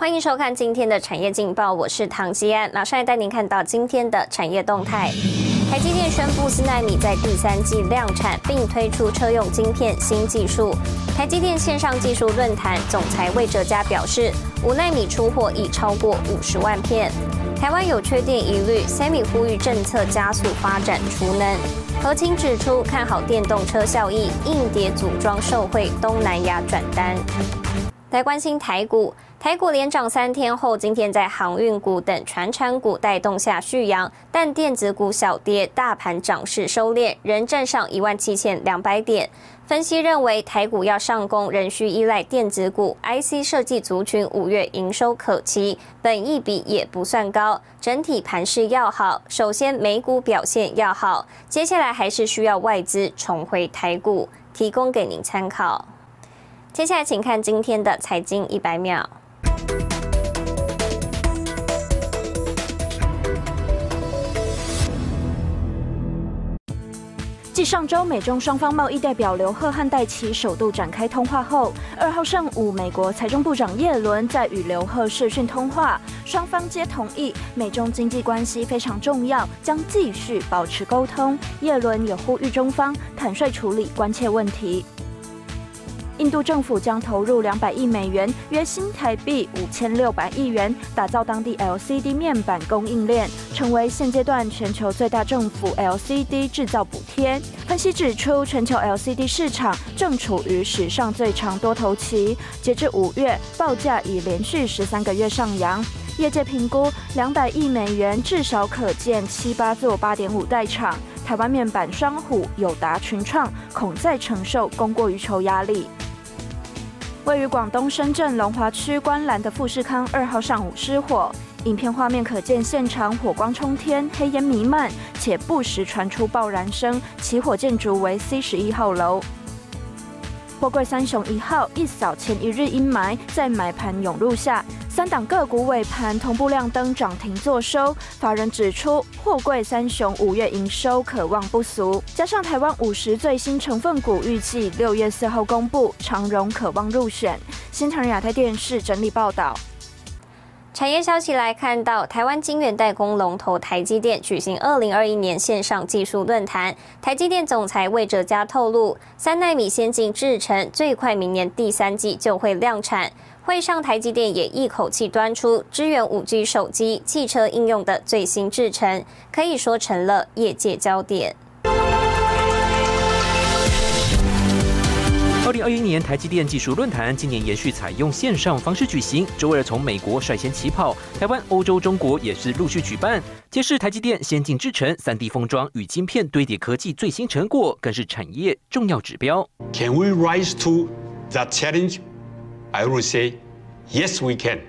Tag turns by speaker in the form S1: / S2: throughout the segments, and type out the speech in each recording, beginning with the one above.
S1: 欢迎收看今天的产业劲报，我是唐吉安，马上来带您看到今天的产业动态。台积电宣布四纳米在第三季量产，并推出车用晶片新技术。台积电线上技术论坛总裁魏哲嘉表示，五纳米出货已超过五十万片。台湾有缺电疑虑，Sammy 呼吁政策加速发展储能。何清指出看好电动车效益，硬碟组装受惠东南亚转单。来关心台股，台股连涨三天后，今天在航运股等传产股带动下续扬，但电子股小跌，大盘涨势收敛，仍站上一万七千两百点。分析认为，台股要上攻，仍需依赖电子股、IC 设计族群五月营收可期，本益比也不算高，整体盘势要好。首先，美股表现要好，接下来还是需要外资重回台股，提供给您参考。接下来，请看今天的财经一百秒。
S2: 继上周美中双方贸易代表刘贺和戴琪首度展开通话后，二号上午，美国财政部长耶伦在与刘贺视讯通话，双方皆同意美中经济关系非常重要，将继续保持沟通。耶伦也呼吁中方坦率处理关切问题。印度政府将投入两百亿美元，约新台币五千六百亿元，打造当地 LCD 面板供应链，成为现阶段全球最大政府 LCD 制造补贴。分析指出，全球 LCD 市场正处于史上最长多头期，截至五月，报价已连续十三个月上扬。业界评估，两百亿美元至少可建七八座八点五代厂。台湾面板双虎、友达、群创恐再承受供过于求压力。位于广东深圳龙华区观澜的富士康二号上午失火，影片画面可见现场火光冲天，黑烟弥漫，且不时传出爆燃声。起火建筑为 C 十一号楼。货柜三雄一号一扫前一日阴霾，在买盘涌入下。三档个股尾盘同步亮灯涨停作收，法人指出货柜三雄五月营收可望不俗，加上台湾五十最新成分股预计六月四号公布，长荣可望入选。新唐亚太电视整理报道。
S1: 产业消息来看到，台湾晶圆代工龙头台积电举行二零二一年线上技术论坛，台积电总裁魏哲嘉透露，三纳米先进制程最快明年第三季就会量产。会上，台积电也一口气端出支援五 G 手机、汽车应用的最新制程，可以说成了业界焦点。
S3: 二零二一年台积电技术论坛今年延续采用线上方式举行，周二从美国率先起跑，台湾、欧洲、中国也是陆续举办，揭示台积电先进制程、三 D 封装与晶片堆叠科技最新成果，更是产业重要指标。
S4: Can we rise to that challenge? I will say, yes, we can.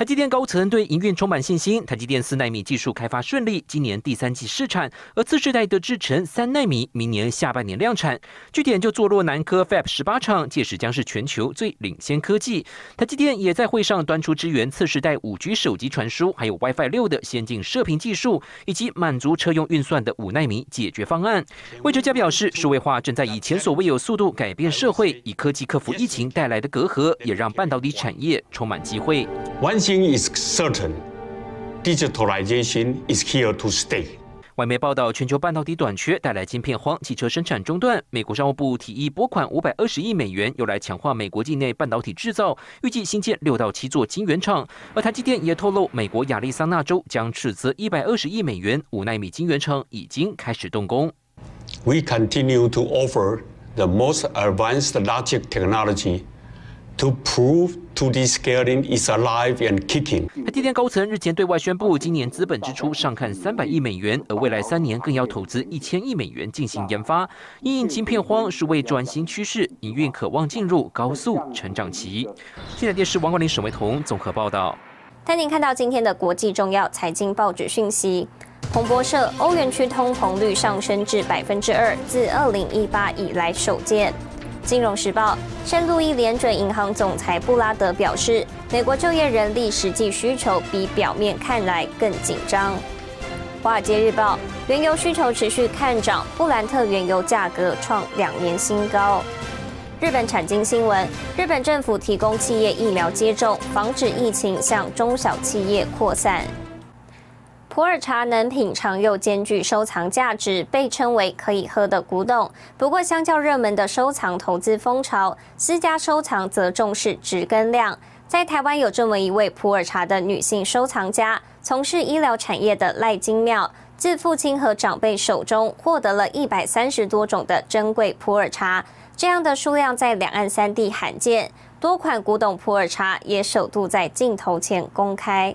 S3: 台积电高层对营运充满信心，台积电四纳米技术开发顺利，今年第三季试产，而次世代的制程三纳米明年下半年量产。据点就坐落南科 Fab 十八厂，届时将是全球最领先科技。台积电也在会上端出支援次世代五 G 手机传输，还有 WiFi 六的先进射频技术，以及满足车用运算的五纳米解决方案。魏哲嘉表示，数位化正在以前所未有速度改变社会，以科技克服疫情带来的隔阂，也让半导体产业充满机会。
S4: Is certain, digitalization is here to stay.
S3: 外媒报道，全球半导体短缺带来晶片荒，汽车生产中断。美国商务部提议拨款五百二十亿美元，用来强化美国境内半导体制造，预计新建六到七座晶圆厂。而台积电也透露，美国亚利桑那州将斥资一百二十亿美元，五纳米晶圆厂已经开始动工。
S4: We continue to offer the most advanced logic technology. To prove to this scaling is alive and kicking。
S3: 台积电高层日前对外宣布，今年资本支出上看三百亿美元，而未来三年更要投资一千亿美元进行研发。因应晶片荒，数位转型趋势，营运渴望进入高速成长期。现在电视王冠林、沈维彤综合报道。
S1: 带您看到今天的国际重要财经报纸讯息。彭博社：欧元区通膨率上升至百分之二，自二零一八以来首见。金融时报，圣路易联准银行总裁布拉德表示，美国就业人力实际需求比表面看来更紧张。华尔街日报，原油需求持续看涨，布兰特原油价格创两年新高。日本产经新闻：日本政府提供企业疫苗接种，防止疫情向中小企业扩散。普洱茶能品尝又兼具收藏价值，被称为可以喝的古董。不过，相较热门的收藏投资风潮，私家收藏则重视值跟量。在台湾有这么一位普洱茶的女性收藏家，从事医疗产业的赖金妙，自父亲和长辈手中获得了一百三十多种的珍贵普洱茶，这样的数量在两岸三地罕见。多款古董普洱茶也首度在镜头前公开。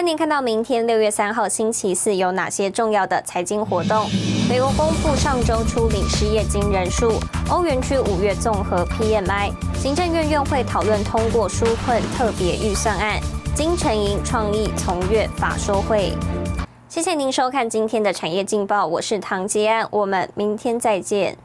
S1: 带您看到明天六月三号星期四有哪些重要的财经活动。美国公布上周初领失业金人数，欧元区五月综合 PMI，行政院院会讨论通过纾困特别预算案，金城银创意从月法收会。谢谢您收看今天的产业劲报，我是唐吉安，我们明天再见。